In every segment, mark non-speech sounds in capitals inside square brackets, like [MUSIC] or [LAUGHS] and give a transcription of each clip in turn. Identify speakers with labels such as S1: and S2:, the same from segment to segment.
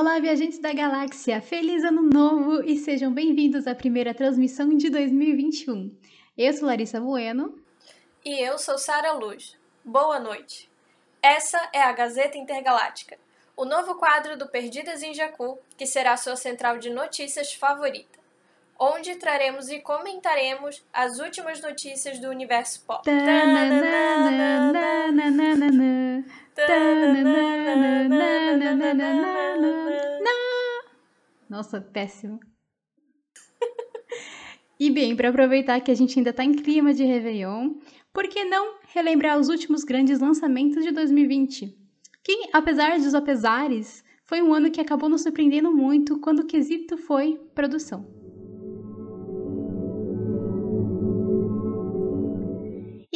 S1: Olá, viajantes da galáxia! Feliz Ano Novo e sejam bem-vindos à primeira transmissão de 2021. Eu sou Larissa Bueno.
S2: E eu sou Sara Luz. Boa noite. Essa é a Gazeta Intergaláctica, o novo quadro do Perdidas em Jacu, que será sua central de notícias favorita, onde traremos e comentaremos as últimas notícias do universo pop.
S1: Nossa, péssimo. E bem, para aproveitar que a gente ainda tá em clima de Réveillon, por que não relembrar os últimos grandes lançamentos de 2020? Que, apesar dos apesares, foi um ano que acabou nos surpreendendo muito quando o quesito foi produção.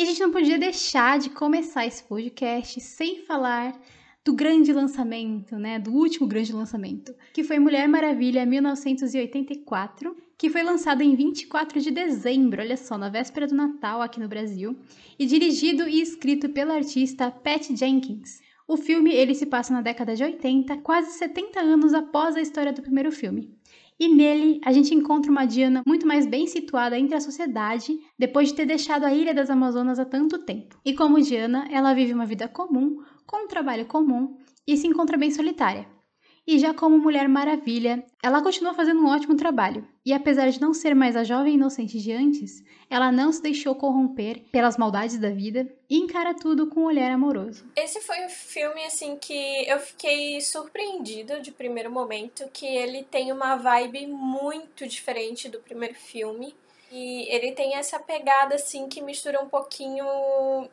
S1: E a gente não podia deixar de começar esse podcast sem falar do grande lançamento, né, do último grande lançamento, que foi Mulher Maravilha 1984, que foi lançado em 24 de dezembro, olha só, na véspera do Natal aqui no Brasil, e dirigido e escrito pela artista Pat Jenkins. O filme ele se passa na década de 80, quase 70 anos após a história do primeiro filme. E nele a gente encontra uma Diana muito mais bem situada entre a sociedade depois de ter deixado a Ilha das Amazonas há tanto tempo. E como Diana, ela vive uma vida comum, com um trabalho comum e se encontra bem solitária. E já como Mulher Maravilha, ela continua fazendo um ótimo trabalho. E apesar de não ser mais a jovem inocente de antes, ela não se deixou corromper pelas maldades da vida e encara tudo com um olhar amoroso.
S2: Esse foi um filme assim que eu fiquei surpreendida de primeiro momento, que ele tem uma vibe muito diferente do primeiro filme. E ele tem essa pegada, assim, que mistura um pouquinho.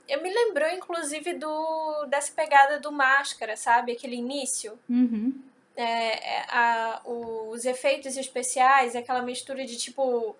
S2: Eu me lembrou, inclusive, do dessa pegada do Máscara, sabe? Aquele início.
S1: Uhum.
S2: É, é, a, os efeitos especiais, aquela mistura de tipo.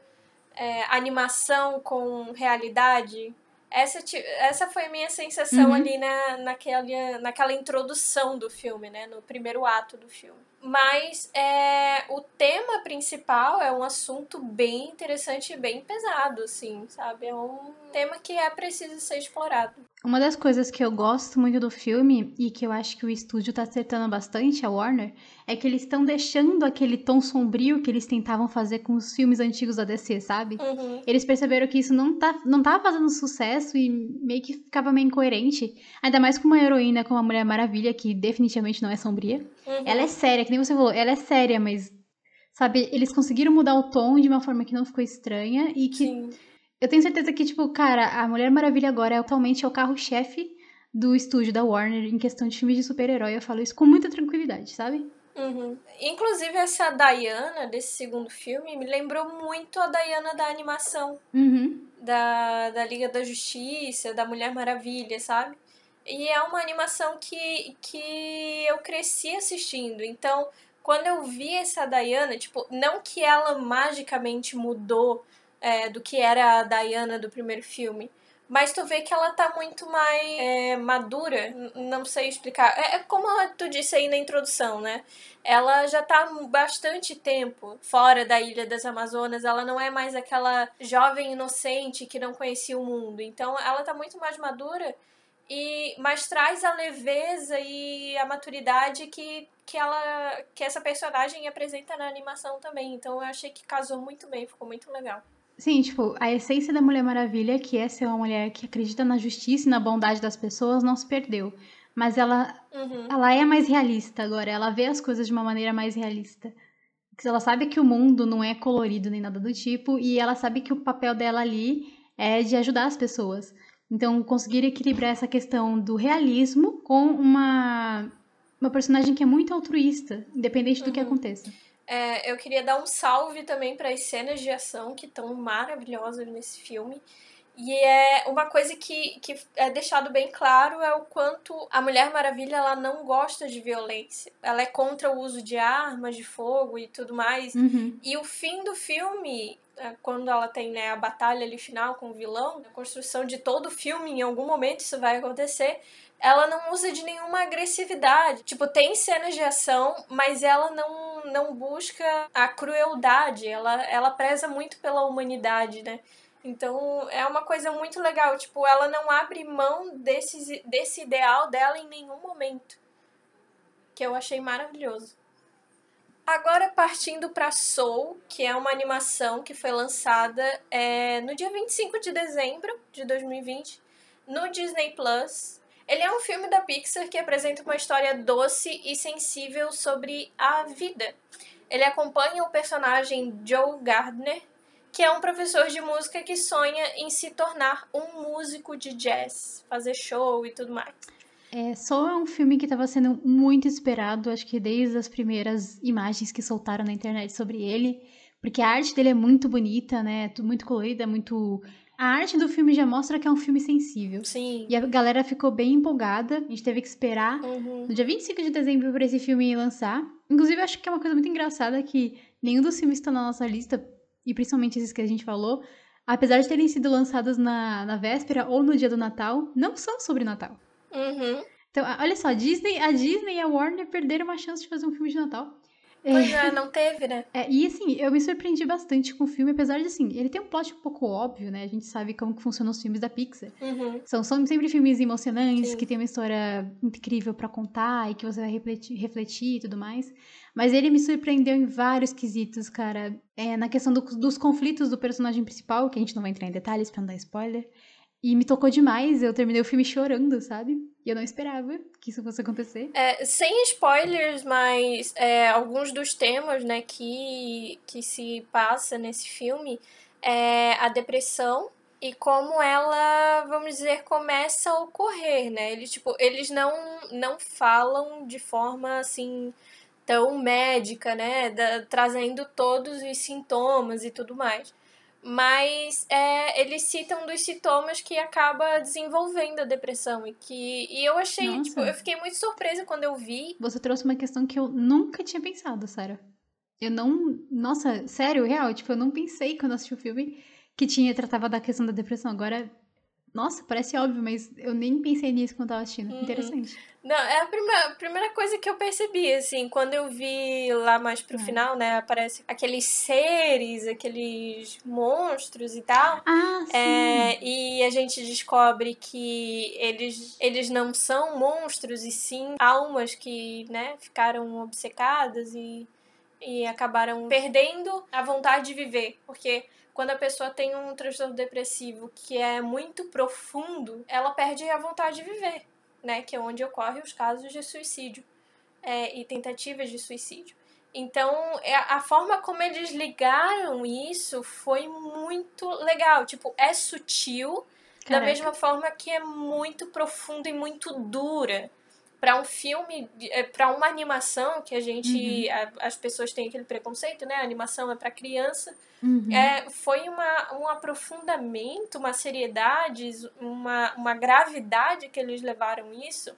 S2: É, animação com realidade. Essa, essa foi a minha sensação uhum. ali na, naquela, naquela introdução do filme, né? No primeiro ato do filme. Mas é, o tema principal é um assunto bem interessante e bem pesado, assim, sabe? É um tema que é preciso ser explorado.
S1: Uma das coisas que eu gosto muito do filme e que eu acho que o estúdio tá acertando bastante, a Warner, é que eles estão deixando aquele tom sombrio que eles tentavam fazer com os filmes antigos da DC, sabe?
S2: Uhum.
S1: Eles perceberam que isso não, tá, não tava fazendo sucesso e meio que ficava meio incoerente. Ainda mais com uma heroína como a Mulher Maravilha, que definitivamente não é sombria.
S2: Uhum.
S1: Ela é séria, que nem você falou, ela é séria, mas, sabe, eles conseguiram mudar o tom de uma forma que não ficou estranha e que.
S2: Sim
S1: eu tenho certeza que, tipo, cara, a Mulher Maravilha agora é atualmente é o carro-chefe do estúdio da Warner em questão de filmes de super-herói. Eu falo isso com muita tranquilidade, sabe?
S2: Uhum. Inclusive, essa Diana desse segundo filme me lembrou muito a Diana da animação.
S1: Uhum.
S2: Da, da Liga da Justiça, da Mulher Maravilha, sabe? E é uma animação que, que eu cresci assistindo. Então, quando eu vi essa Diana, tipo, não que ela magicamente mudou é, do que era a Diana do primeiro filme. Mas tu vê que ela tá muito mais é, madura, não sei explicar. É, é como tu disse aí na introdução, né? Ela já tá bastante tempo fora da Ilha das Amazonas, ela não é mais aquela jovem inocente que não conhecia o mundo. Então ela tá muito mais madura e mas traz a leveza e a maturidade que, que ela que essa personagem apresenta na animação também. Então eu achei que casou muito bem, ficou muito legal.
S1: Sim, tipo, a essência da Mulher Maravilha, que é ser uma mulher que acredita na justiça e na bondade das pessoas, não se perdeu. Mas ela,
S2: uhum.
S1: ela é mais realista agora, ela vê as coisas de uma maneira mais realista. Ela sabe que o mundo não é colorido nem nada do tipo, e ela sabe que o papel dela ali é de ajudar as pessoas. Então, conseguir equilibrar essa questão do realismo com uma, uma personagem que é muito altruísta, independente do
S2: uhum.
S1: que aconteça.
S2: É, eu queria dar um salve também para as cenas de ação que estão maravilhosas nesse filme. E é uma coisa que, que é deixado bem claro é o quanto a Mulher Maravilha ela não gosta de violência. Ela é contra o uso de armas de fogo e tudo mais.
S1: Uhum.
S2: E o fim do filme, quando ela tem né, a batalha ali final com o vilão, a construção de todo o filme, em algum momento isso vai acontecer, ela não usa de nenhuma agressividade. Tipo, tem cenas de ação, mas ela não, não busca a crueldade. Ela, ela preza muito pela humanidade, né? Então é uma coisa muito legal. Tipo, ela não abre mão desse, desse ideal dela em nenhum momento. Que eu achei maravilhoso. Agora partindo para Soul, que é uma animação que foi lançada é, no dia 25 de dezembro de 2020 no Disney Plus. Ele é um filme da Pixar que apresenta uma história doce e sensível sobre a vida. Ele acompanha o personagem Joe Gardner, que é um professor de música que sonha em se tornar um músico de jazz, fazer show e tudo mais.
S1: É, Soul é um filme que estava sendo muito esperado, acho que desde as primeiras imagens que soltaram na internet sobre ele, porque a arte dele é muito bonita, né? Muito colorida, muito. A arte do filme já mostra que é um filme sensível.
S2: Sim.
S1: E a galera ficou bem empolgada. A gente teve que esperar
S2: Uhum.
S1: no dia 25 de dezembro para esse filme lançar. Inclusive, eu acho que é uma coisa muito engraçada que nenhum dos filmes está na nossa lista, e principalmente esses que a gente falou, apesar de terem sido lançados na, na véspera ou no dia do Natal, não são sobre Natal.
S2: Uhum.
S1: Então, olha só, a Disney, a Disney e a Warner perderam uma chance de fazer um filme de Natal.
S2: Pois é, [LAUGHS] não teve, né?
S1: é, e assim, eu me surpreendi bastante com o filme, apesar de assim, ele tem um plot um pouco óbvio, né? A gente sabe como que funcionam os filmes da Pixar.
S2: Uhum.
S1: São, são sempre filmes emocionantes,
S2: Sim.
S1: que tem uma história incrível pra contar e que você vai refletir, refletir e tudo mais. Mas ele me surpreendeu em vários quesitos, cara. É, na questão do- dos conflitos do personagem principal, que a gente não vai entrar em detalhes pra não dar spoiler. E me tocou demais, eu terminei o filme chorando, sabe? E eu não esperava que isso fosse acontecer.
S2: É, sem spoilers, mas é, alguns dos temas né, que, que se passa nesse filme é a depressão e como ela, vamos dizer, começa a ocorrer, né? Eles, tipo, eles não, não falam de forma assim tão médica, né? Da- trazendo todos os sintomas e tudo mais. Mas é, eles citam dos sintomas que acaba desenvolvendo a depressão. E que e eu achei,
S1: Nossa.
S2: tipo, eu fiquei muito surpresa quando eu vi.
S1: Você trouxe uma questão que eu nunca tinha pensado, Sarah. Eu não. Nossa, sério, real. Tipo, eu não pensei quando assisti o filme que tinha tratava da questão da depressão. Agora, nossa, parece óbvio, mas eu nem pensei nisso quando tava assistindo.
S2: Uhum.
S1: Interessante.
S2: Não, é a primeira, a primeira coisa que eu percebi, assim, quando eu vi lá mais pro
S1: É.
S2: final, né? Aparece aqueles seres, aqueles monstros e tal.
S1: Ah, sim.
S2: É, e a gente descobre que eles, eles não são monstros, e sim almas que, né, ficaram obcecadas e, e acabaram perdendo a vontade de viver. Porque quando a pessoa tem um transtorno depressivo que é muito profundo, ela perde a vontade de viver, né? Que é onde ocorrem os casos de suicídio é, e tentativas de suicídio. Então, é- a forma como eles ligaram isso foi muito legal. Tipo, é sutil, da
S1: Caraca.
S2: mesma forma que é muito profunda e muito dura. Pra um filme, para uma animação que a gente. a- as pessoas têm aquele preconceito, né? A animação é pra criança.
S1: Uhum.
S2: É, foi uma, um aprofundamento, uma seriedade, uma, uma gravidade que eles levaram isso,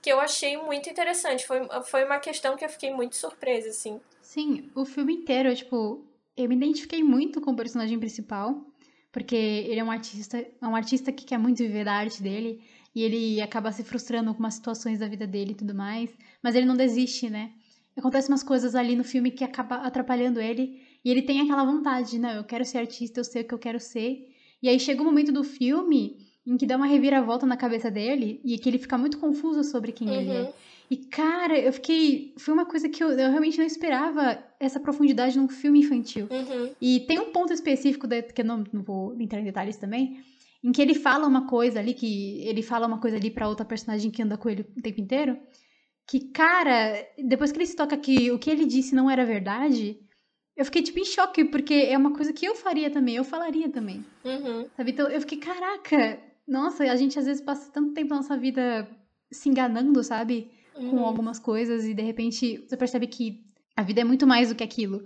S2: que eu achei muito interessante. Foi, foi uma questão que eu fiquei muito surpresa, assim.
S1: Sim, o filme inteiro, tipo, eu me identifiquei muito com o personagem principal, porque ele é um artista, é um artista que quer muito viver da arte dele, e ele acaba se frustrando com umas situações da vida dele e tudo mais, mas ele não desiste, né? Acontecem umas coisas ali no filme que acaba atrapalhando ele, e ele tem aquela vontade, não, eu quero ser artista, eu sei o que eu quero ser. E aí chega um momento do filme em que dá uma reviravolta na cabeça dele, e que ele fica muito confuso sobre quem ele é.
S2: Uhum.
S1: E, cara, eu fiquei. Foi uma coisa que eu, eu realmente não esperava essa profundidade num filme infantil.
S2: Uhum.
S1: E tem um ponto específico, da, que eu não, não vou entrar em detalhes também, em que ele fala uma coisa ali, que ele fala uma coisa ali pra outra personagem que anda com ele o tempo inteiro. Que, cara, depois que ele se toca que o que ele disse não era verdade, eu fiquei, tipo, em choque, porque é uma coisa que eu faria também, eu falaria também.
S2: Uhum.
S1: Sabe? Então eu fiquei, caraca, nossa, a gente às vezes passa tanto tempo na nossa vida se enganando, sabe? Com
S2: Uhum.
S1: algumas coisas e de repente você percebe que a vida é muito mais do que aquilo.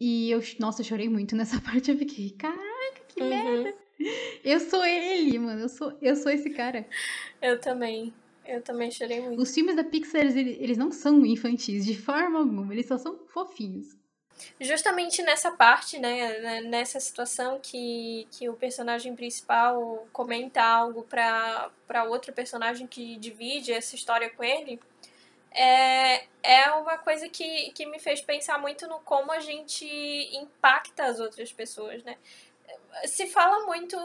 S1: E eu, nossa, eu chorei muito nessa [LAUGHS] parte. Eu fiquei, caraca, que
S2: Uhum.
S1: merda. [LAUGHS] Eu sou ele, mano. Eu sou, eu sou esse cara.
S2: Eu também. Eu também chorei muito.
S1: Os filmes da Pixar, eles, não são infantis de forma alguma. Eles só são fofinhos.
S2: Justamente nessa parte, né, né, nessa situação que, que o personagem principal comenta algo pra, pra outro personagem que divide essa história com ele, é, é uma coisa que, que me fez pensar muito no como a gente impacta as outras pessoas, né? Se fala muito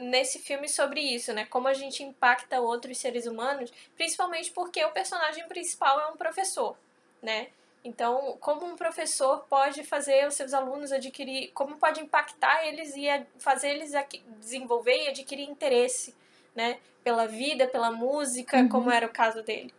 S2: nesse filme sobre isso, né? Como a gente impacta outros seres humanos, principalmente porque o personagem principal é um professor, né? Então, como um professor pode fazer os seus alunos adquirir, como pode impactar eles e fazer eles desenvolver e adquirir interesse, né, pela vida, pela música, uhum. como era o caso dele.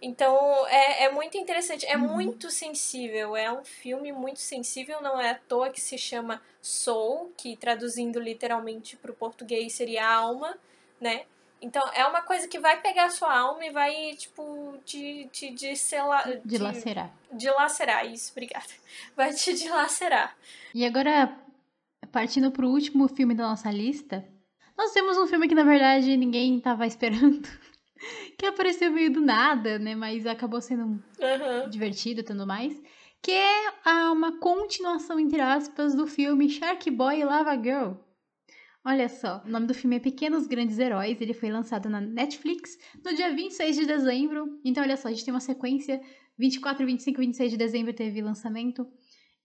S2: Então, é, é muito interessante, é uhum. muito sensível, é um filme muito sensível, não é à toa que se chama Soul, que traduzindo literalmente para o português seria alma, né? Então, é uma coisa que vai pegar a sua alma e vai, tipo, te, te dilacerar.
S1: Dilacerar.
S2: Dilacerar, isso, obrigada. [LAUGHS] Vai te dilacerar.
S1: E agora, partindo pro último filme da nossa lista, nós temos um filme que, na verdade, ninguém tava esperando. [LAUGHS] que apareceu meio do nada, né? Mas acabou sendo
S2: uhum.
S1: divertido e tudo mais. Que é uma continuação, entre aspas, do filme Shark Boy e Lava Girl. Olha só, o nome do filme é Pequenos Grandes Heróis, ele foi lançado na Netflix no dia 26 de dezembro. Então, olha só, a gente tem uma sequência: 24, 25 e 26 de dezembro teve lançamento.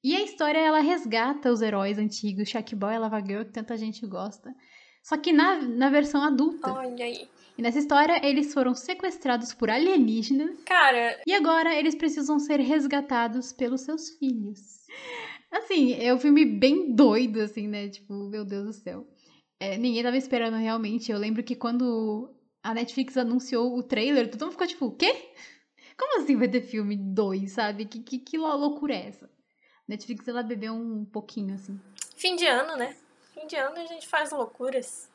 S1: E a história, ela resgata os heróis antigos, Shark Boy e Lava Girl, que tanta gente gosta. Só que na, na versão adulta.
S2: Olha aí.
S1: E nessa história, eles foram sequestrados por alienígenas.
S2: Cara.
S1: E agora eles precisam ser resgatados pelos seus filhos. Assim, é um filme bem doido, assim, né? Tipo, meu Deus do céu. É, ninguém tava esperando realmente. Eu lembro que quando a Netflix anunciou o trailer, todo mundo ficou tipo, o quê? Como assim vai ter filme 2, sabe? Que, que, que loucura é essa? Netflix, ela bebeu um pouquinho, assim.
S2: Fim de ano, né? Fim de ano a gente faz loucuras.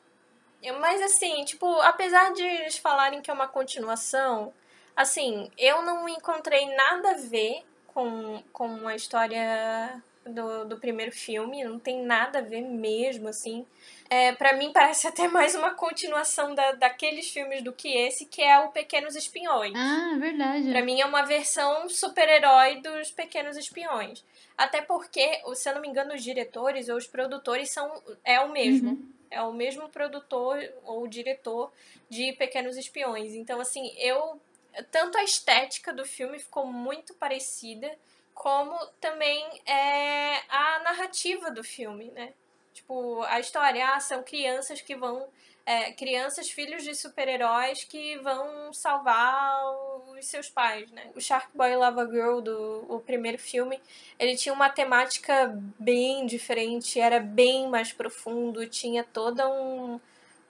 S2: Mas assim, tipo, apesar de eles falarem que é uma continuação, assim, eu não encontrei nada a ver com, com a história do, do primeiro filme, não tem nada a ver mesmo, assim. É, para mim [LAUGHS] parece até mais uma continuação da, daqueles filmes do que esse, que é o Pequenos Espiões.
S1: Ah, verdade.
S2: Pra mim é uma versão super-herói dos Pequenos Espiões. Até porque, se eu não me engano, os diretores ou os produtores são é o mesmo. Uhum. É o mesmo produtor ou diretor de Pequenos Espiões. Então, assim, eu. Tanto a estética do filme ficou muito parecida, como também é a narrativa do filme, né? Tipo, a história, ah, são crianças que vão. É, crianças, filhos de super-heróis que vão salvar os seus pais, né? O Shark Boy Lava Girl, do o primeiro filme, ele tinha uma temática bem diferente, era bem mais profundo, tinha toda um,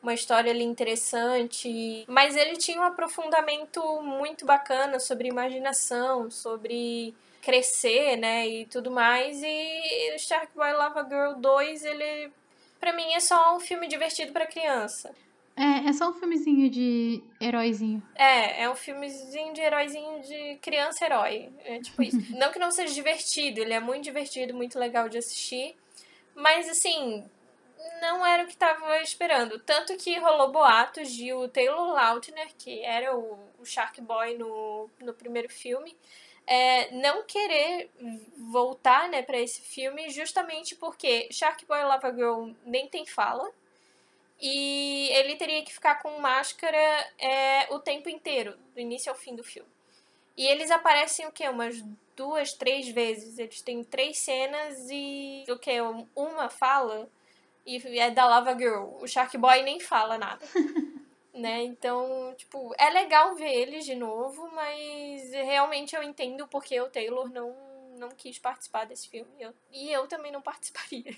S2: uma história ali interessante, mas ele tinha um aprofundamento muito bacana sobre imaginação, sobre crescer, né, e tudo mais. E Shark Boy Lava Girl 2, ele para mim é só um filme divertido para criança.
S1: É, é só um filmezinho de heróizinho.
S2: É, é um filmezinho de heróizinho de criança-herói. É tipo isso. [LAUGHS] não que não seja divertido, ele é muito divertido, muito legal de assistir. Mas, assim, não era o que tava esperando. Tanto que rolou boatos de o Taylor Lautner, que era o, o Shark Boy no, no primeiro filme, é, não querer voltar né, para esse filme justamente porque Shark Boy Lava Girl nem tem fala e ele teria que ficar com máscara é, o tempo inteiro, do início ao fim do filme. E eles aparecem o que? Umas duas, três vezes. Eles têm três cenas e o que? Uma fala e é da Lava Girl. O Shark Boy nem fala nada. [LAUGHS] né? Então, tipo, é legal ver eles de novo, mas realmente eu entendo porque o Taylor não, não quis participar desse filme. Eu, e eu também não [LAUGHS] participaria.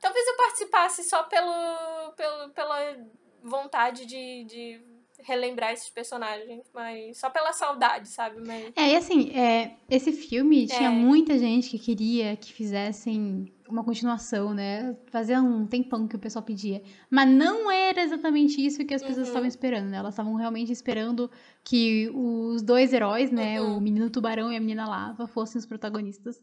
S2: Talvez eu participasse só pelo, pelo, pela vontade de, de relembrar esses personagens, mas só pela saudade, sabe? Mas...
S1: É, e assim, é, esse filme tinha é. muita gente que queria que fizessem uma continuação, né? Fazia um tempão que o pessoal pedia. Mas não era exatamente isso que as pessoas uhum. estavam esperando, né? Elas estavam realmente esperando que os dois heróis, né? Uhum. O menino tubarão e a menina lava fossem os protagonistas.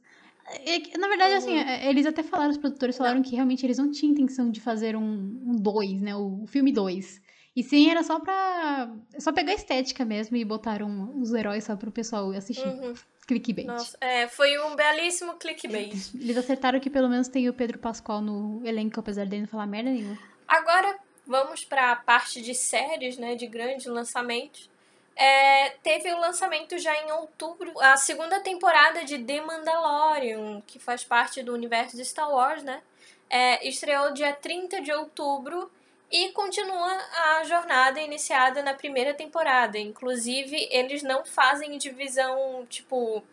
S1: E, na verdade, assim, uhum. assim, eles até falaram, os produtores falaram não. que realmente eles não tinham intenção de fazer um, um dois, né? O, o filme dois. E sim, era só pra. Só pegar a estética mesmo e botaram os heróis só pro pessoal assistir. Uhum. Clickbait.
S2: Nossa, é, foi um belíssimo clickbait. [LAUGHS]
S1: Eles acertaram que pelo menos tem o Pedro Pascoal no elenco, apesar dele não falar merda nenhuma.
S2: Agora, vamos pra parte de séries, né? De grandes lançamentos. É, teve o lançamento já em outubro, a segunda temporada de The Mandalorian, que faz parte do universo de Star Wars, né? É, estreou dia 30 de outubro e continua a jornada iniciada na primeira temporada. Inclusive, eles não fazem divisão, tipo,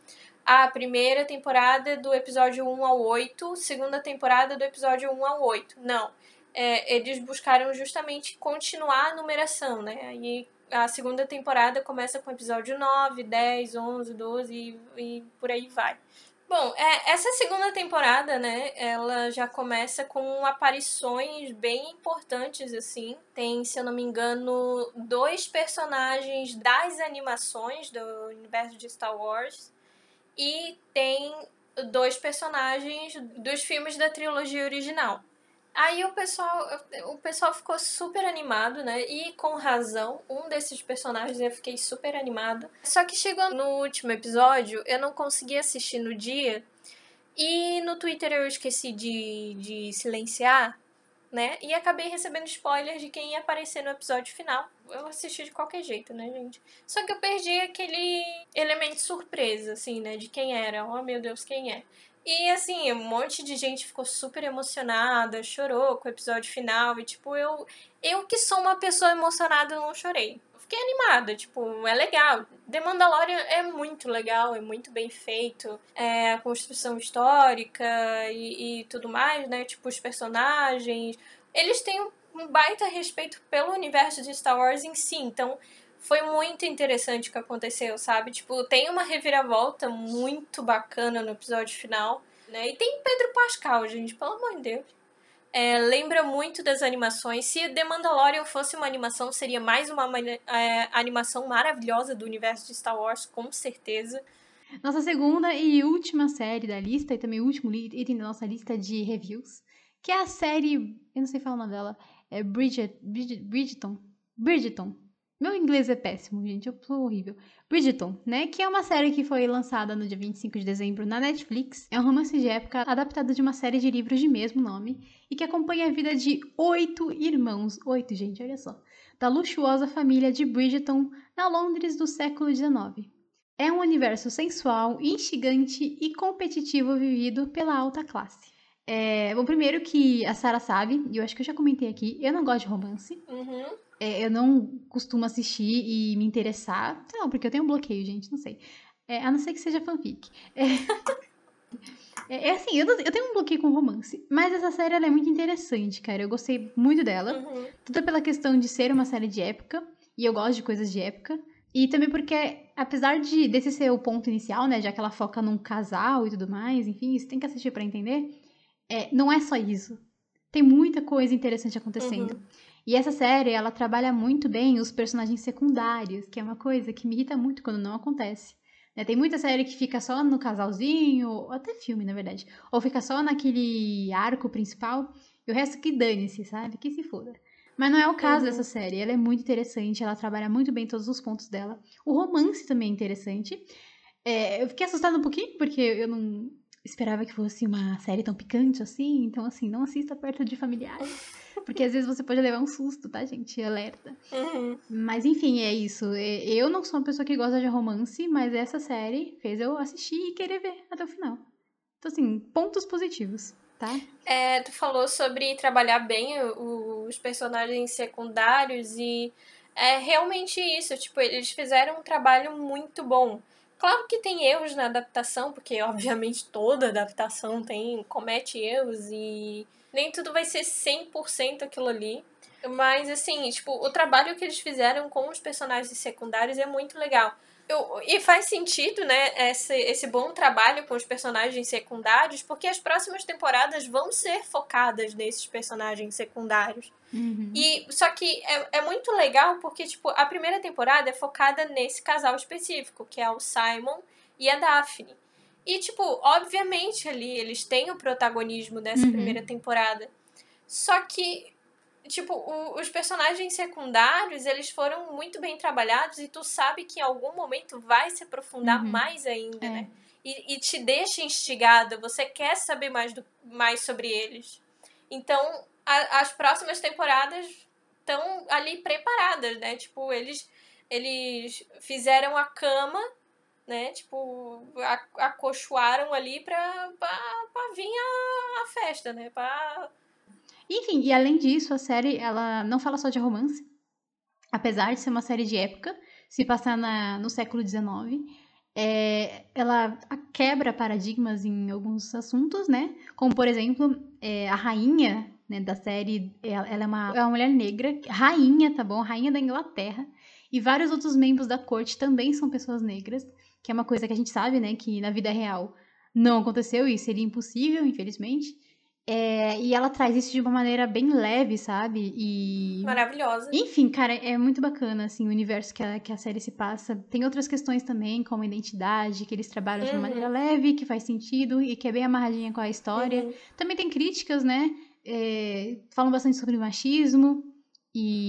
S2: a primeira temporada do episódio 1 ao 8, segunda temporada do episódio 1 ao 8. Não. É, eles buscaram justamente continuar a numeração, né? E a segunda temporada começa com o episódio 9, 10, 11, 12 e, e por aí vai. Bom, é, essa segunda temporada, né, ela já começa com aparições bem importantes, assim. Tem, se eu não me engano, dois personagens das animações do universo de Star Wars. E tem dois personagens dos filmes da trilogia original. Aí o pessoal, o pessoal ficou super animado, né? E com razão, um desses personagens eu fiquei super animado. Só que chegou no último episódio, eu não consegui assistir no dia. E no Twitter eu esqueci de, de silenciar, né? E acabei recebendo spoilers de quem ia aparecer no episódio final. Eu assisti de qualquer jeito, né, gente? Só que eu perdi aquele elemento surpresa, assim, né? De quem era. Oh, meu Deus, quem é? E assim, um monte de gente ficou super emocionada, chorou com o episódio final. E tipo, eu, eu que sou uma pessoa emocionada, não chorei. fiquei animada, tipo, é legal. The Mandalorian é muito legal, é muito bem feito. É, a construção histórica e, e tudo mais, né? Tipo, os personagens. Eles têm um baita respeito pelo universo de Star Wars em si. Então, foi muito interessante o que aconteceu, sabe? Tipo, tem uma reviravolta muito bacana no episódio final, né? E tem Pedro Pascal, gente, pelo amor de Deus. É, lembra muito das animações. Se The Mandalorian fosse uma animação, seria mais uma é, animação maravilhosa do universo de Star Wars, com certeza.
S1: Nossa segunda e última série da lista, e também o último item da nossa lista de reviews, que é a série, eu não sei falar o nome dela, é Bridget, Bridget, Bridgeton, Bridgeton, meu inglês é péssimo, gente, eu sou horrível. Bridgeton, né? Que é uma série que foi lançada no dia 25 de dezembro na Netflix. É um romance de época adaptado de uma série de livros de mesmo nome e que acompanha a vida de oito irmãos. Oito, gente, olha só. Da luxuosa família de Bridgeton na Londres do século XIX. É um universo sensual, instigante e competitivo vivido pela alta classe. É, bom, primeiro que a Sarah sabe, e eu acho que eu já comentei aqui, eu não gosto de romance.
S2: Uhum.
S1: É, eu não costumo assistir e me interessar. Não, porque eu tenho um bloqueio, gente, não sei. É, a não ser que seja fanfic. É, [LAUGHS] é, é assim, eu, eu, tenho um bloqueio com romance. Mas essa série é muito interessante, cara. Eu gostei muito dela.
S2: Uhum.
S1: Tudo pela questão de ser uma série de época. E eu gosto de coisas de época. E também porque, apesar de desse ser o ponto inicial, né? Já que ela foca num casal e tudo mais, enfim, isso tem que assistir para entender. É, não é só isso. Tem muita coisa interessante acontecendo. Uhum. E essa série, ela trabalha muito bem os personagens secundários, que é uma coisa que me irrita muito quando não acontece. Né? Tem muita série que fica só no casalzinho, ou até filme, na verdade. Ou fica só naquele arco principal, e o resto que dane-se, sabe? Que se foda. Mas não é o caso uhum. dessa série. Ela é muito interessante, ela trabalha muito bem todos os pontos dela. O romance também é interessante. É, eu fiquei assustada um pouquinho, porque eu não esperava que fosse uma série tão picante assim. Então, assim, não assista perto de familiares. Porque às vezes você pode levar um susto, tá, gente? Alerta.
S2: Uhum.
S1: Mas enfim, é isso. Eu não sou uma pessoa que gosta de romance, mas essa série fez eu assistir e querer ver até o final. Então, assim, pontos positivos, tá?
S2: É, tu falou sobre trabalhar bem os personagens secundários e é realmente isso. Tipo, eles fizeram um trabalho muito bom. Claro que tem erros na adaptação, porque obviamente toda adaptação tem comete erros e nem tudo vai ser 100% aquilo ali. Mas, assim, tipo, o trabalho que eles fizeram com os personagens secundários é muito legal. Eu, e faz sentido, né, esse, esse bom trabalho com os personagens secundários, porque as próximas temporadas vão ser focadas nesses personagens secundários.
S1: Uhum.
S2: E só que é, é muito legal porque, tipo, a primeira temporada é focada nesse casal específico, que é o Simon e a Daphne. E, tipo, obviamente ali eles têm o protagonismo dessa uhum. primeira temporada. Só que, tipo, o, os personagens secundários, eles foram muito bem trabalhados e tu sabe que em algum momento vai se aprofundar uhum. mais ainda, é. né? E, e, te deixa instigada, você quer saber mais, do, mais sobre eles. Então, a, as próximas temporadas estão ali preparadas, né? Tipo, eles, eles fizeram a cama né? Tipo, acolchoaram ali pra, pra, pra vir a, a festa, né? Pra...
S1: Enfim, e além disso, a série, ela não fala só de romance. Apesar de ser uma série de época, se passar na, no século XIX, é, ela quebra paradigmas em alguns assuntos, né? Como, por exemplo, é, a rainha né, da série, ela, ela é, uma, é uma mulher negra, rainha, tá bom? Rainha da Inglaterra. E vários outros membros da corte também são pessoas negras, que é uma coisa que a gente sabe, né? Que na vida real não aconteceu e seria impossível, infelizmente. É, e ela traz isso de uma maneira bem leve, sabe? E.
S2: Maravilhosa.
S1: Enfim, cara, é muito bacana, assim, o universo que a, que a série se passa. Tem outras questões também, como identidade, que eles trabalham uhum. de uma uhum. maneira leve, que faz sentido e que é bem amarradinha com a história. Uhum. Também tem críticas, né? É, falam bastante sobre machismo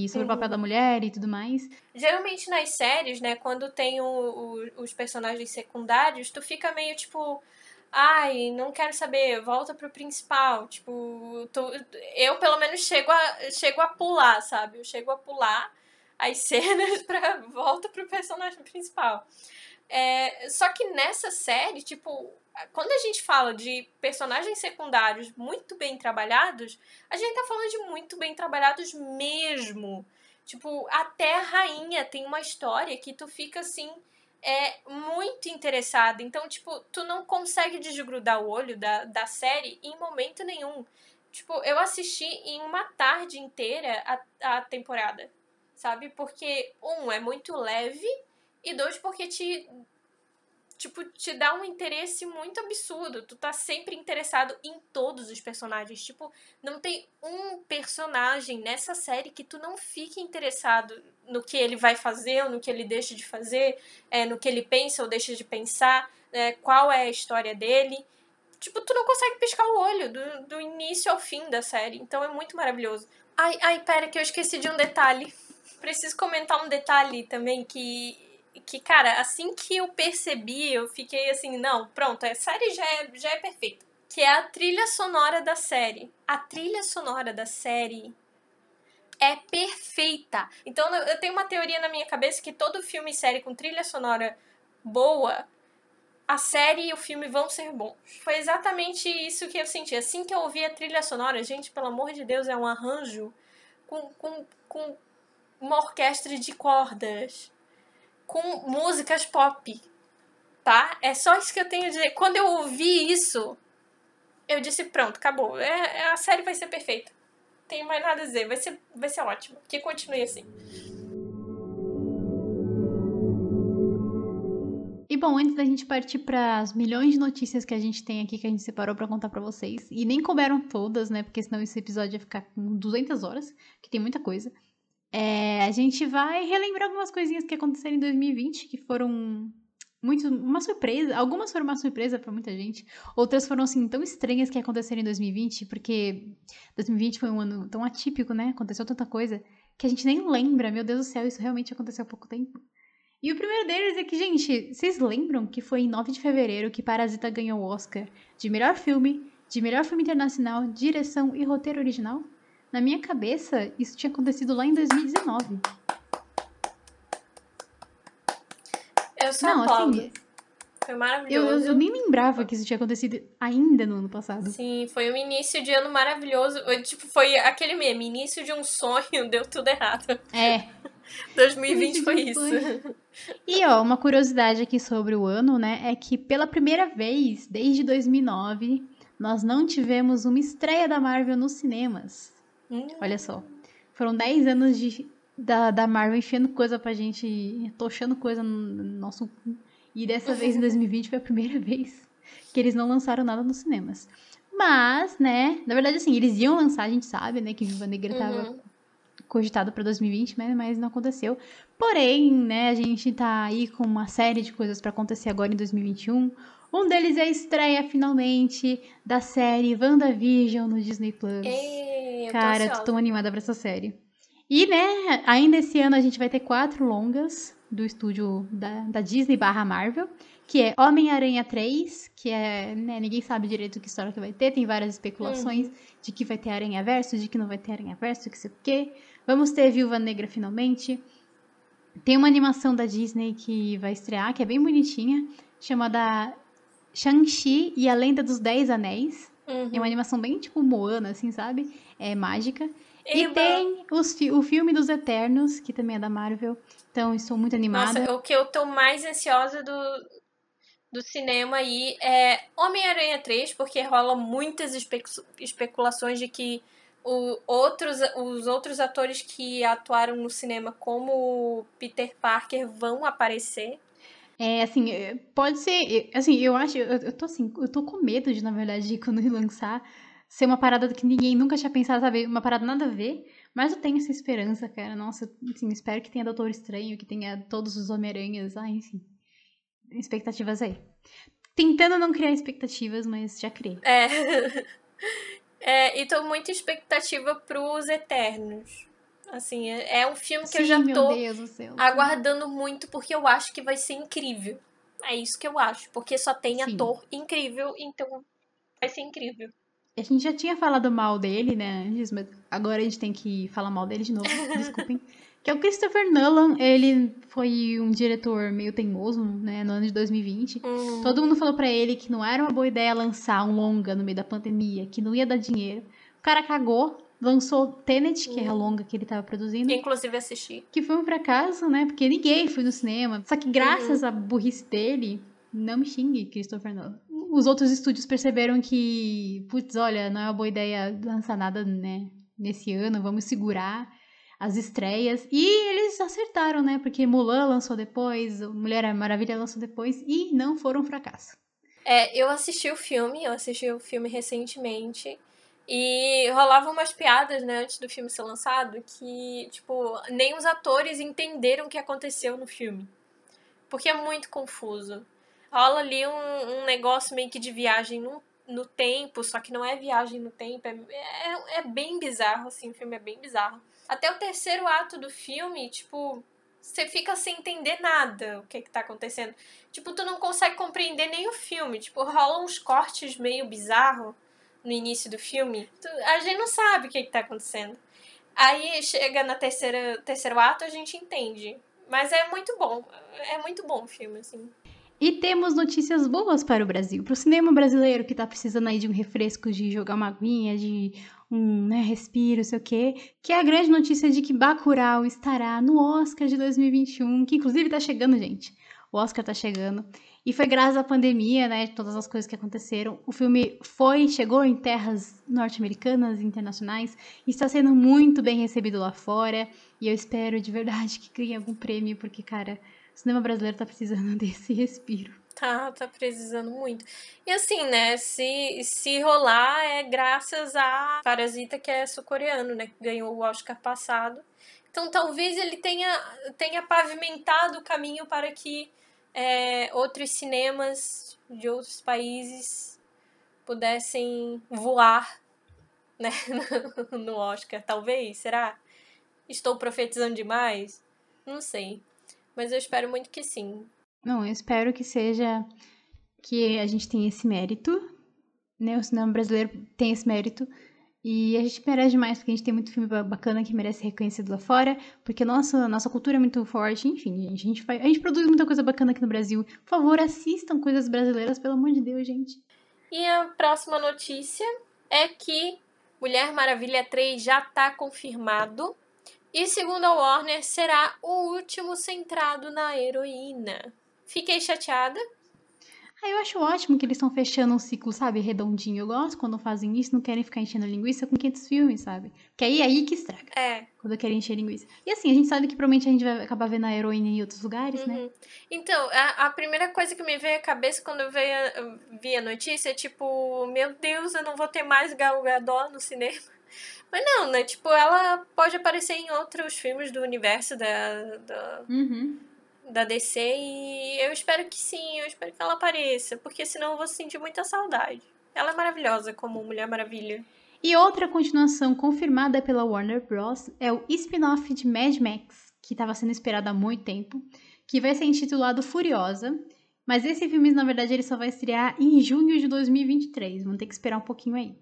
S1: e sobre uhum. o papel da mulher e tudo mais.
S2: Geralmente nas séries, né, quando tem o, o, os personagens secundários, tu fica meio tipo ai, não quero saber, volta pro principal. Tipo, eu pelo menos chego a, chego a pular, sabe? Eu chego a pular as [LAUGHS] cenas pra volta pro personagem principal. É, só que nessa série, tipo, quando a gente fala de personagens secundários muito bem trabalhados, a gente tá falando de muito bem trabalhados mesmo. Tipo, até a rainha tem uma história que tu fica assim é muito interessada. Então, tipo, tu não consegue desgrudar o olho da, da série em momento nenhum. Tipo, eu assisti em uma tarde inteira a, a temporada, sabe? Porque, um, é muito leve, e dois, porque te tipo, te dá um interesse muito absurdo. Tu tá sempre interessado em todos os personagens. Tipo, não tem um personagem nessa série que tu não fique interessado no que ele vai fazer ou no que ele deixa de fazer, é, no que ele pensa ou deixa de pensar, é, qual é a história dele. Tipo, tu não consegue piscar o olho do, do início ao fim da série. Então é muito maravilhoso. Ai, ai, pera, que eu esqueci de um detalhe. [LAUGHS] Preciso comentar um detalhe também que que, cara, assim que eu percebi, eu fiquei assim, não, pronto, a série já é, já é perfeita. Que é a trilha sonora da série. A trilha sonora da série é perfeita. Então eu tenho uma teoria na minha cabeça que todo filme e série com trilha sonora boa, a série e o filme vão ser bons. Foi exatamente isso que eu senti. Assim que eu ouvi a trilha sonora, gente, pelo amor de Deus, é um arranjo com, com, com uma orquestra de cordas com músicas pop, tá? É só isso que eu tenho a dizer. Quando eu ouvi isso, eu disse, pronto, acabou. É, é, a série vai ser perfeita. Não tenho mais nada a dizer. Vai ser, vai ser ótimo. Que continue assim.
S1: E bom, antes da gente partir para as milhões de notícias que a gente tem aqui que a gente separou para contar para vocês, e nem couberam todas, né? Porque senão esse episódio ia ficar com 200 horas, que tem muita coisa. É, a gente vai relembrar algumas coisinhas que aconteceram em 2020, que foram muito uma surpresa. Algumas foram uma surpresa para muita gente, outras foram assim tão estranhas que aconteceram em 2020, porque 2020 foi um ano tão atípico, né? Aconteceu tanta coisa que a gente nem lembra. Meu Deus do céu, isso realmente aconteceu há pouco tempo. E o primeiro deles é que, gente, vocês lembram que foi em 9 de fevereiro que Parasita ganhou o Oscar de melhor filme, de melhor filme internacional, direção e roteiro original? Na minha cabeça, isso tinha acontecido lá em 2019.
S2: Eu só Não, assim, foi maravilhoso.
S1: Eu, eu, eu, nem lembrava que isso tinha acontecido ainda no ano passado.
S2: Sim, foi um início de ano maravilhoso. Tipo, foi aquele meme, início de um sonho, [LAUGHS] deu tudo errado.
S1: É. [LAUGHS]
S2: 2020 foi isso. [LAUGHS]
S1: E ó, uma curiosidade aqui sobre o ano, né, é que pela primeira vez desde 2009, nós não tivemos uma estreia da Marvel nos cinemas. Hum. Olha só. Foram 10 anos de, da, da Marvel enfiando coisa pra gente, tochando coisa no nosso. E dessa vez, em 2020, foi a primeira [LAUGHS] vez que eles não lançaram nada nos cinemas. Mas, né, na verdade, assim, eles iam lançar, a gente sabe, né, que Viva Negra uhum. tava cogitado para 2020, né, mas não aconteceu. Porém, né, a gente tá aí com uma série de coisas para acontecer agora em 2021. Um deles é a estreia, finalmente, da série WandaVision no Disney Plus.
S2: Ei,
S1: Cara, tô, tô tão animada pra essa série. E, né, ainda esse ano a gente vai ter quatro longas do estúdio da, da Disney barra Marvel, que é Homem-Aranha 3, que é, né, ninguém sabe direito que história que vai ter, tem várias especulações uhum. de que vai ter Aranha Verso, de que não vai ter Aranha Verso, que sei o quê. Vamos ter Viúva Negra finalmente. Tem uma animação da Disney que vai estrear, que é bem bonitinha, chamada Shang-Chi e a Lenda dos Dez Anéis. Uhum. É uma animação bem tipo Moana, assim, sabe? É mágica. Eba. E tem os, o filme dos Eternos, que também é da Marvel. Então, estou muito animada.
S2: Nossa, o que eu tô mais ansiosa do, do cinema aí é Homem-Aranha 3, porque rola muitas espe especulações de que o, outros, os outros atores que atuaram no cinema como Peter Parker vão aparecer.
S1: É, assim, é, pode ser. Assim, eu acho. Eu, eu tô assim, eu tô com medo de, na verdade, de quando lançar, ser uma parada que ninguém nunca tinha pensado, sabe? Uma parada nada a ver. Mas eu tenho essa esperança, cara. Nossa, assim, espero que tenha Doutor Estranho, que tenha todos os Homem-Aranhas. Ah, enfim. Expectativas aí. Tentando não criar expectativas, mas já criei.
S2: É. [LAUGHS] é e tô muito expectativa pros Eternos. Assim, é, é um filme que
S1: Sim,
S2: eu já tô aguardando muito, porque eu acho que vai ser incrível. É isso que eu acho. Porque só tem
S1: Sim.
S2: ator incrível, então vai ser incrível.
S1: A gente já tinha falado mal dele, né, antes, mas agora a gente tem que falar mal dele de novo, [LAUGHS] desculpem. Que é o Christopher Nolan, ele foi um diretor meio teimoso, né, no ano de 2020.
S2: Hum.
S1: Todo mundo falou pra ele que não era uma boa ideia lançar um longa no meio da pandemia, que não ia dar dinheiro. O cara cagou, lançou Tenet, que é a longa que ele tava produzindo.
S2: Inclusive assisti.
S1: Que foi um fracasso, né, porque ninguém foi no cinema. Só que graças à burrice dele, não me xingue, Christopher Nolan. Os outros estúdios perceberam que, putz, olha, não é uma boa ideia lançar nada, né, nesse ano, vamos segurar as estreias. E eles acertaram, né, porque Mulan lançou depois, Mulher Maravilha lançou depois, e não foram um fracasso.
S2: É, eu assisti o filme, eu assisti o filme recentemente. E rolava umas piadas, né, antes do filme ser lançado, que, tipo, nem os atores entenderam o que aconteceu no filme. Porque é muito confuso rola ali um, um negócio meio que de viagem no, no tempo, só que não é viagem no tempo, é, é, é bem bizarro, assim, o filme é bem bizarro. Até o terceiro ato do filme, tipo, você fica sem entender nada o que que tá acontecendo. Tipo, tu não consegue compreender nem o filme. Tipo, rola uns cortes meio bizarros no início do filme. Tu, a gente não sabe o que que tá acontecendo. Aí chega na terceira terceiro ato, a gente entende. Mas é muito bom. É muito bom o filme, assim.
S1: E temos notícias boas para o Brasil, para o cinema brasileiro que tá precisando aí de um refresco, de jogar uma aguinha, de um né, respiro, sei o quê. Que é a grande notícia de que Bacurau estará no Oscar de 2021, que inclusive tá chegando, gente. O Oscar tá chegando. E foi graças à pandemia, né, todas as coisas que aconteceram. O filme foi, chegou em terras norte-americanas, internacionais, e está sendo muito bem recebido lá fora. E eu espero de verdade que ganhe algum prêmio, porque, cara, o cinema brasileiro tá precisando [LAUGHS] desse respiro.
S2: Tá, tá precisando muito. E assim, né, se, se rolar é graças a Parasita, que é sul-coreano, né, que ganhou o Oscar passado. Então talvez ele tenha, tenha pavimentado o caminho para que é, outros cinemas de outros países pudessem voar né, [LAUGHS] no Oscar. Talvez, será? Estou profetizando demais? Não sei. Mas eu espero muito que sim.
S1: Não, eu espero que seja que a gente tenha esse mérito, né? O cinema brasileiro tem esse mérito. E a gente merece mais, porque a gente tem muito filme bacana que merece reconhecido lá fora, porque nossa, nossa cultura é muito forte, enfim, a gente, faz, a gente produz muita coisa bacana aqui no Brasil. Por favor, assistam coisas brasileiras, pelo amor de Deus, gente.
S2: E a próxima notícia é que Mulher Maravilha 3 já tá confirmado e segundo a Warner, será o último centrado na heroína. Fiquei chateada.
S1: Ah, eu acho ótimo que eles estão fechando um ciclo, sabe, redondinho. Eu gosto quando fazem isso, não querem ficar enchendo linguiça com 500 filmes, sabe? Porque aí é aí que estraga.
S2: É.
S1: Quando querem encher linguiça. E assim, a gente sabe que provavelmente a gente vai acabar vendo a heroína em outros lugares, né?
S2: uhum. né? Então, a, a, primeira coisa que me veio à cabeça quando eu, veio, eu vi a notícia é tipo, meu Deus, eu não vou ter mais Gal Gadot no cinema. [LAUGHS] Mas não, né? Tipo, ela pode aparecer em outros filmes do universo da, da,
S1: uhum.
S2: Da DC e eu espero que sim, eu espero que ela apareça, porque senão eu vou sentir muita saudade. Ela é maravilhosa como Mulher Maravilha.
S1: E outra continuação confirmada pela Warner Bros. é o spin-off de Mad Max, que estava sendo esperado há muito tempo, que vai ser intitulado Furiosa. Mas esse filme, na verdade, ele só vai estrear em junho de 2023. Vamos ter que esperar um pouquinho aí.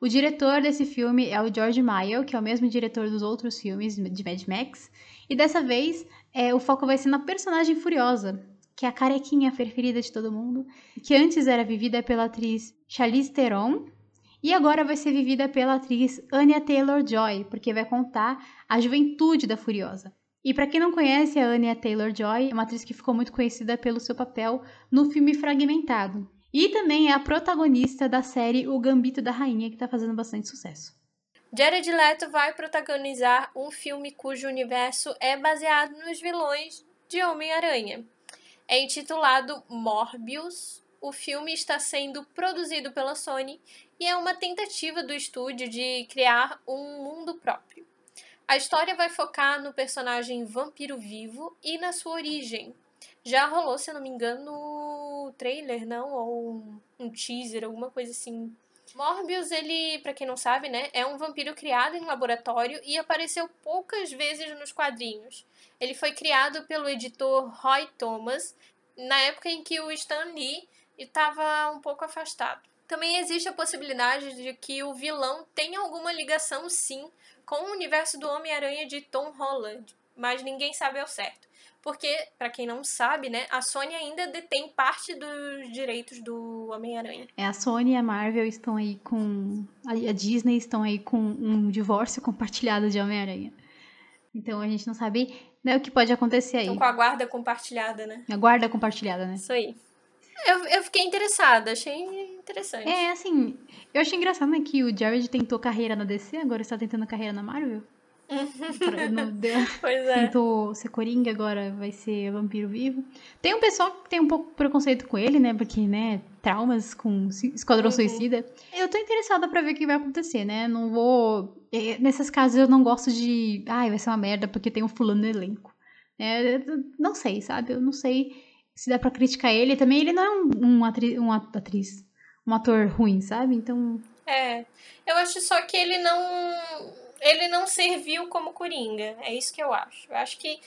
S1: O diretor desse filme é o George Mile, que é o mesmo diretor dos outros filmes de Mad Max. E dessa vez, é, o foco vai ser na personagem Furiosa, que é a carequinha preferida de todo mundo, que antes era vivida pela atriz Charlize Theron, e agora vai ser vivida pela atriz Anya Taylor-Joy, porque vai contar a juventude da Furiosa. E para quem não conhece, a Anya Taylor-Joy é uma atriz que ficou muito conhecida pelo seu papel no filme Fragmentado. E também é a protagonista da série O Gambito da Rainha, que está fazendo bastante sucesso.
S2: Jared Leto vai protagonizar um filme cujo universo é baseado nos vilões de Homem-Aranha. É intitulado Morbius. O filme está sendo produzido pela Sony e é uma tentativa do estúdio de criar um mundo próprio. A história vai focar no personagem vampiro vivo e na sua origem. Já rolou, se eu não me engano, trailer, não? Ou um teaser, alguma coisa assim. Morbius, ele, para quem não sabe, né, é um vampiro criado em laboratório e apareceu poucas vezes nos quadrinhos. Ele foi criado pelo editor Roy Thomas na época em que o Stan Lee estava um pouco afastado. Também existe a possibilidade de que o vilão tenha alguma ligação, sim, com o universo do Homem-Aranha de Tom Holland, mas ninguém sabe ao certo. Porque, para quem não sabe, né, a Sony ainda detém parte dos direitos do Homem-Aranha.
S1: É, a Sony e a Marvel estão aí com. A Disney estão aí com um divórcio compartilhado de Homem-Aranha. Então a gente não sabe né, o que pode acontecer aí. Estão
S2: com a guarda compartilhada, né?
S1: A guarda compartilhada, né?
S2: Isso aí. Eu, eu fiquei interessada, achei interessante.
S1: É, assim, eu achei engraçado né, que o Jared tentou carreira na DC, agora está tentando carreira na Marvel. [LAUGHS]
S2: pois é.
S1: Tentou ser Coringa, agora vai ser Vampiro Vivo. Tem um pessoal que tem um pouco preconceito com ele, né? Porque, né, traumas com Esquadrão uhum. Suicida. Eu tô interessada pra ver o que vai acontecer, né? Não vou. É, nessas casas eu não gosto de. Ai, vai ser uma merda porque tem um fulano no elenco. É, não sei, sabe? Eu não sei se dá pra criticar ele. Também ele não é um, um, atri, um atriz, um ator ruim, sabe? Então.
S2: É. Eu acho só que ele não. Ele não serviu como Coringa. É isso que eu acho. Eu acho que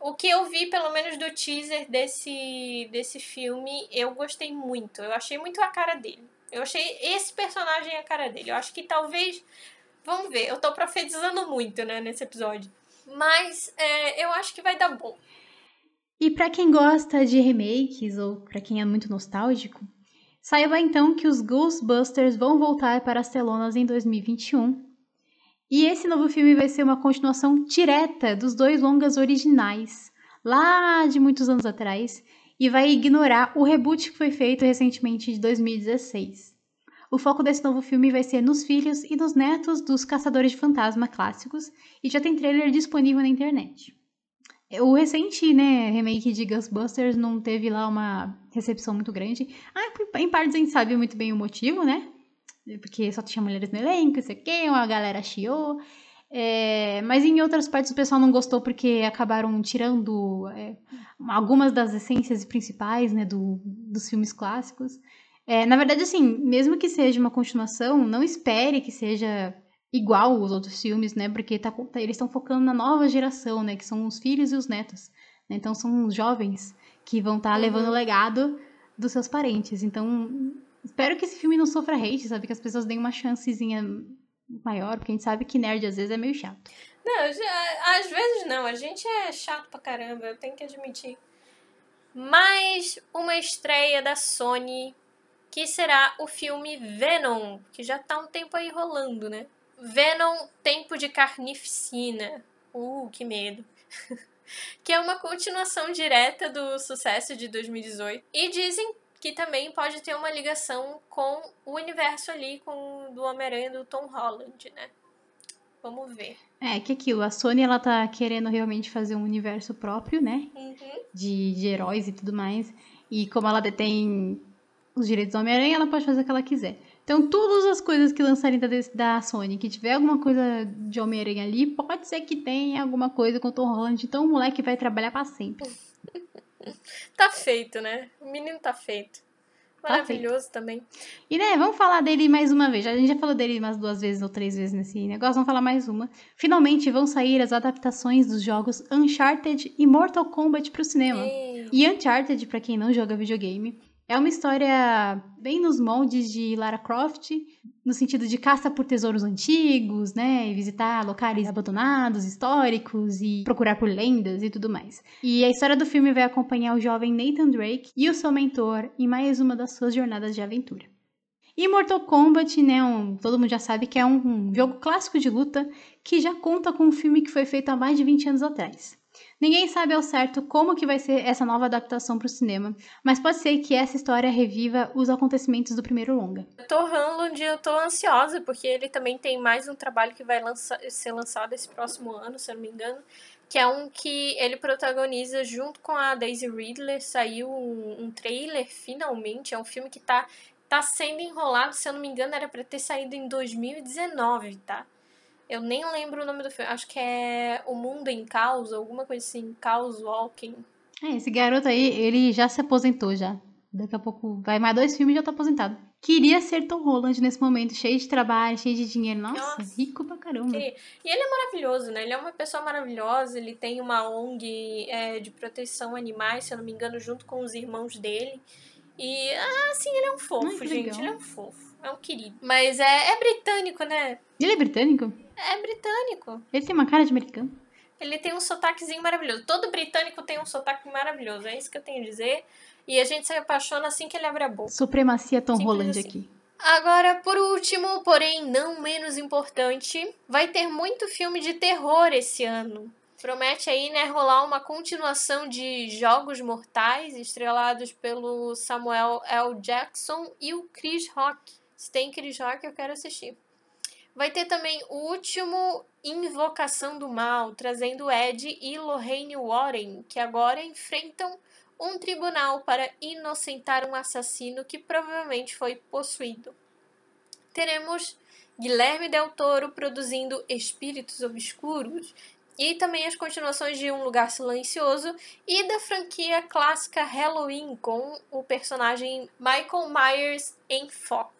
S2: o que eu vi, pelo menos do teaser desse, desse filme, eu gostei muito. Eu achei muito a cara dele. Eu achei esse personagem a cara dele. Eu acho que talvez. Vamos ver, eu tô profetizando muito, né, nesse episódio. Mas é, eu acho que vai dar bom.
S1: E para quem gosta de remakes ou para quem é muito nostálgico, saiba então que os Ghostbusters vão voltar para as telonas em 2021. E esse novo filme vai ser uma continuação direta dos dois longas originais, lá de muitos anos atrás, e vai ignorar o reboot que foi feito recentemente de 2016. O foco desse novo filme vai ser nos filhos e nos netos dos caçadores de fantasma clássicos, e já tem trailer disponível na internet. O recente, né, remake de Ghostbusters não teve lá uma recepção muito grande. Ah, em partes a gente sabe muito bem o motivo, né? Porque só tinha mulheres no elenco, isso aqui, uma galera chiou. É, mas em outras partes o pessoal não gostou porque acabaram tirando é, algumas das essências principais, né, do, dos filmes clássicos. É, na verdade, assim, mesmo que seja uma continuação, não espere que seja igual os outros filmes, né? Porque tá, tá eles estão focando na nova geração, né? Que são os filhos e os netos. Né? Então são os jovens que vão estar tá uhum. levando o legado dos seus parentes. Então espero que esse filme não sofra hate, sabe? Que as pessoas deem uma chancezinha maior, porque a gente sabe que nerd às vezes é meio chato.
S2: Não, às vezes não. A gente é chato pra caramba, eu tenho que admitir. Mais uma estreia da Sony, que será o filme Venom, que já tá um tempo aí rolando, né? Venom Tempo de Carnificina. Uh, que medo. [LAUGHS] que é uma continuação direta do sucesso de 2018. E dizem que também pode ter uma ligação com o universo ali com do Homem-Aranha do Tom Holland, né? Vamos ver.
S1: É, que aquilo, a Sony ela tá querendo realmente fazer um universo próprio, né?
S2: Uhum.
S1: De, de heróis e tudo mais. E como ela detém os direitos do Homem-Aranha, ela pode fazer o que ela quiser. Então, todas as coisas que lançarem da, da Sony, que tiver alguma coisa de Homem-Aranha ali, pode ser que tenha alguma coisa com o Tom Holland. Então, o moleque vai trabalhar para sempre. [LAUGHS]
S2: tá feito, né? O menino tá feito. Tá Maravilhoso tá também.
S1: E, né, vamos falar dele mais uma vez. A gente já falou dele umas duas vezes ou três vezes nesse negócio. Vamos falar mais uma. Finalmente vão sair as adaptações dos jogos Uncharted e Mortal Kombat pro cinema. E Uncharted, para quem não joga videogame, é uma história bem nos moldes de Lara Croft, no sentido de caça por tesouros antigos, né? E visitar locais abandonados, históricos e procurar por lendas e tudo mais. E a história do filme vai acompanhar o jovem Nathan Drake e o seu mentor em mais uma das suas jornadas de aventura. E Mortal Kombat, né, um, todo mundo já sabe que é um, um jogo clássico de luta que já conta com um filme que foi feito há mais de 20 anos atrás. Ninguém sabe ao certo como que vai ser essa nova adaptação para o cinema, mas pode ser que essa história reviva os acontecimentos do primeiro longa.
S2: Thor Hanlund, eu tô ansiosa, porque ele também tem mais um trabalho que vai ser lançado esse próximo ano, se eu não me engano, que é um que ele protagoniza junto com a Daisy Ridley, saiu um, um trailer finalmente, é um filme que tá, tá sendo enrolado, se eu não me engano era para ter saído em 2019, tá? Eu nem lembro o nome do filme. Acho que é O Mundo em Caos, alguma coisa assim. Caos Walking.
S1: É, esse garoto aí, ele já se aposentou já. Daqui a pouco vai mais dois filmes e já tá aposentado. Queria ser Tom Holland nesse momento, cheio de trabalho, cheio de dinheiro. Nossa, Nossa rico pra caramba.
S2: E ele é maravilhoso, né? Ele é uma pessoa maravilhosa, ele tem uma ONG é, de proteção a animais, se eu não me engano, junto com os irmãos dele. E, ah, assim, ele é um fofo, Ai, gente. Legal. Ele é um fofo. É um querido. Mas é, é britânico, né?
S1: Ele é britânico?
S2: É britânico.
S1: Ele tem uma cara de americano.
S2: Ele tem um sotaquezinho maravilhoso. Todo britânico tem um sotaque maravilhoso. É isso que eu tenho a dizer. E a gente se apaixona assim que ele abre a boca.
S1: Supremacia Tom Simples Holland assim. aqui.
S2: Agora, por último, porém não menos importante, vai ter muito filme de terror esse ano. Promete aí, né, rolar uma continuação de Jogos Mortais, estrelados pelo Samuel L. Jackson e o Chris Rock. Se tem Chris Rock, eu quero assistir. Vai ter também o último Invocação do Mal, trazendo Ed e Lorraine Warren, que agora enfrentam um tribunal para inocentar um assassino que provavelmente foi possuído. Teremos Guilherme Del Toro produzindo Espíritos Obscuros e também as continuações de Um Lugar Silencioso e da franquia clássica Halloween com o personagem Michael Myers em foco.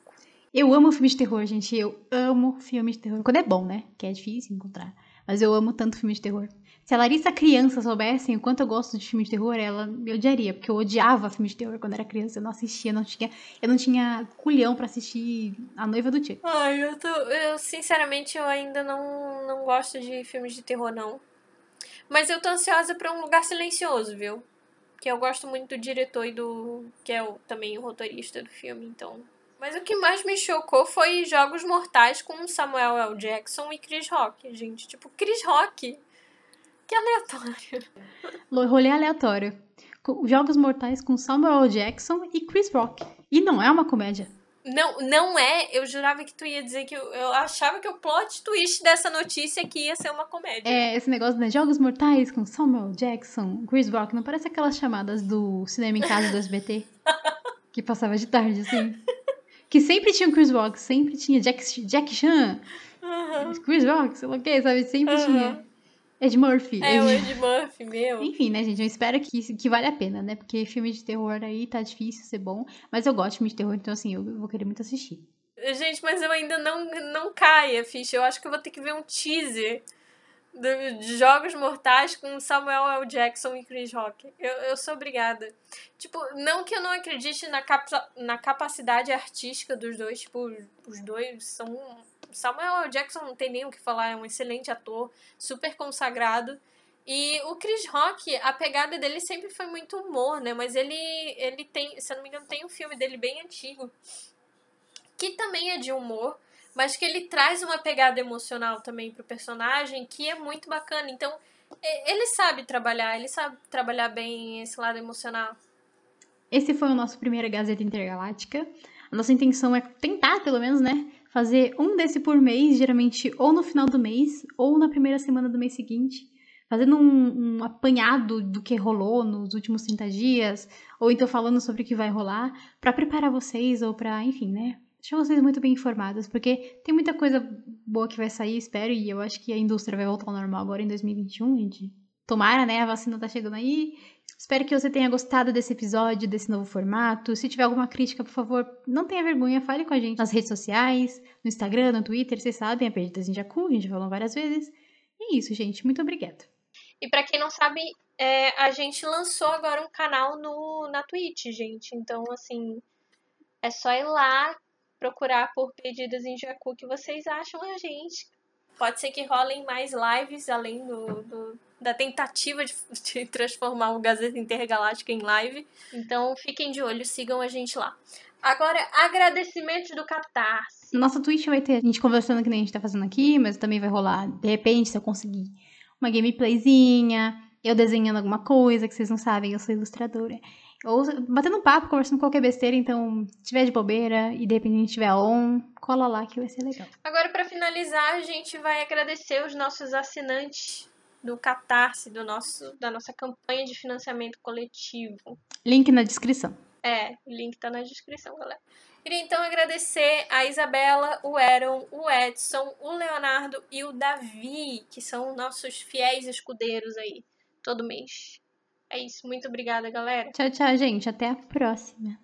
S1: Eu amo filme de terror, gente. Eu amo filme de terror. Quando é bom, né? Que é difícil encontrar. Mas eu amo tanto filme de terror. Se a Larissa criança soubesse o quanto eu gosto de filme de terror, ela me odiaria, porque eu odiava filme de terror quando era criança. Eu não assistia, não tinha, eu não tinha culhão para assistir A Noiva do Tio.
S2: Ai, eu tô. Eu, sinceramente, eu ainda não, não gosto de filmes de terror, não. Mas eu tô ansiosa pra um lugar silencioso, viu? Que eu gosto muito do diretor e do. que é o, também o roteirista do filme, então mas o que mais me chocou foi Jogos Mortais com Samuel L. Jackson e Chris Rock, gente. Tipo, Chris Rock. Que aleatório.
S1: Rolê aleatório. Jogos Mortais com Samuel L. Jackson e Chris Rock. E não é uma comédia.
S2: Não, não é. Eu jurava que tu ia dizer que eu, eu achava que o plot twist dessa notícia aqui ia ser uma comédia.
S1: É, esse negócio de Jogos Mortais com Samuel Jackson, Chris Rock, não parece aquelas chamadas do cinema em casa do SBT? [LAUGHS] que passava de tarde, assim. Que sempre tinha o Chris Rock, sempre tinha Jack, Jack Chan, uhum. Chris Rock, sei lá o que, sabe? Sempre uhum. tinha. Ed Murphy.
S2: É, Ed... o Ed Murphy, meu.
S1: Enfim, né, gente? Eu espero que, que vale a pena, né? Porque filme de terror aí tá difícil ser bom. Mas eu gosto de filme de terror, então assim, eu vou querer muito assistir.
S2: Gente, mas eu ainda não, não caia, ficha. Eu acho que eu vou ter que ver um teaser de Jogos Mortais com Samuel L. Jackson e Chris Rock. Eu, eu sou obrigada. Tipo, não que eu não acredite na, capa na capacidade artística dos dois. Tipo, os dois são. Samuel L. Jackson não tem nem o que falar, é um excelente ator, super consagrado. E o Chris Rock, a pegada dele sempre foi muito humor, né? Mas ele, ele tem, se eu não me engano, tem um filme dele bem antigo que também é de humor mas que ele traz uma pegada emocional também pro personagem que é muito bacana. Então, ele sabe trabalhar, ele sabe trabalhar bem esse lado emocional.
S1: Esse foi o nosso primeiro Gazeta Intergaláctica. A nossa intenção é tentar, pelo menos, né, fazer um desse por mês, geralmente ou no final do mês ou na primeira semana do mês seguinte, fazendo um, um apanhado do que rolou nos últimos 30 dias, ou então falando sobre o que vai rolar, para preparar vocês ou para, enfim, né, deixar vocês muito bem informados, porque tem muita coisa boa que vai sair, espero, e eu acho que a indústria vai voltar ao normal agora em 2021, gente. Tomara, né? A vacina tá chegando aí. Espero que você tenha gostado desse episódio, desse novo formato. Se tiver alguma crítica, por favor, não tenha vergonha, fale com a gente nas redes sociais, no Instagram, no Twitter, vocês sabem, a Perdidas em Jacu, a gente falou várias vezes. E é isso, gente. Muito obrigada.
S2: E para quem não sabe, é, a gente lançou agora um canal no, na Twitch, gente. Então, assim, é só ir lá, procurar por pedidas em Jacu que vocês acham a gente. Pode ser que rolem mais lives além do, do da tentativa de, [LAUGHS] de, transformar o Gazeta Intergaláctica em live. Então fiquem de olho, sigam a gente lá. Agora, agradecimentos do Catarse.
S1: Nossa Twitch vai ter a gente conversando que nem a gente tá fazendo aqui, mas também vai rolar, de repente, se eu conseguir uma gameplayzinha, eu desenhando alguma coisa que vocês não sabem, eu sou ilustradora. Ou batendo um papo, conversando qualquer besteira, então, se tiver de bobeira e de repente a gente tiver on, cola lá que vai ser legal.
S2: Agora, para finalizar, a gente vai agradecer os nossos assinantes do Catarse, do nosso, da nossa campanha de financiamento coletivo.
S1: Link na descrição.
S2: É, o link tá na descrição, galera. Queria então agradecer a Isabela, o Aaron, o Edson, o Leonardo e o Davi, que são nossos fiéis escudeiros aí, todo mês. É isso, muito obrigada, galera.
S1: Tchau, tchau, gente. Até a próxima.